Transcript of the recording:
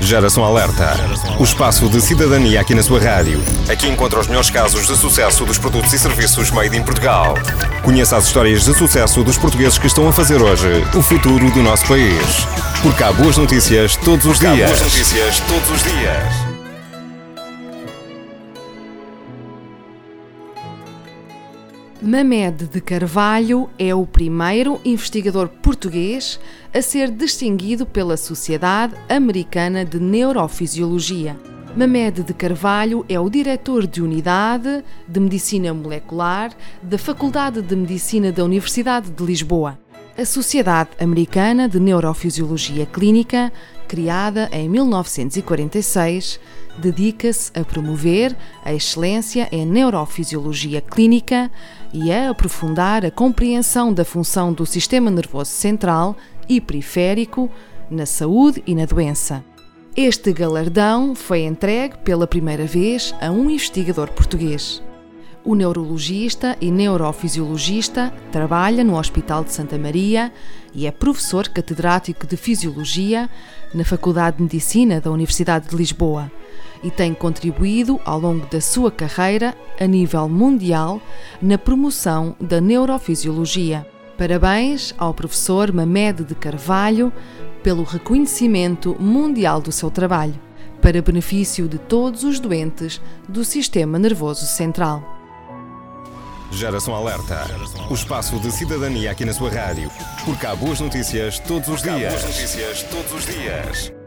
Geração Alerta. O espaço de cidadania aqui na sua rádio. Aqui encontra os melhores casos de sucesso dos produtos e serviços made in Portugal. Conheça as histórias de sucesso dos portugueses que estão a fazer hoje o futuro do nosso país. Porque há boas notícias todos os dias. Há boas notícias todos os dias. Mamed de Carvalho é o primeiro investigador português a ser distinguido pela Sociedade Americana de Neurofisiologia. Mamed de Carvalho é o diretor de unidade de Medicina Molecular da Faculdade de Medicina da Universidade de Lisboa. A Sociedade Americana de Neurofisiologia Clínica, criada em 1946, dedica-se a promover a excelência em neurofisiologia clínica e a aprofundar a compreensão da função do sistema nervoso central e periférico na saúde e na doença. Este galardão foi entregue pela primeira vez a um investigador português. O neurologista e neurofisiologista trabalha no Hospital de Santa Maria e é professor catedrático de Fisiologia na Faculdade de Medicina da Universidade de Lisboa e tem contribuído ao longo da sua carreira a nível mundial na promoção da neurofisiologia. Parabéns ao professor Mamed de Carvalho pelo reconhecimento mundial do seu trabalho, para benefício de todos os doentes do sistema nervoso central. Geração Alerta. O espaço de cidadania aqui na sua rádio. Porque há boas notícias todos os dias. Há boas notícias todos os dias.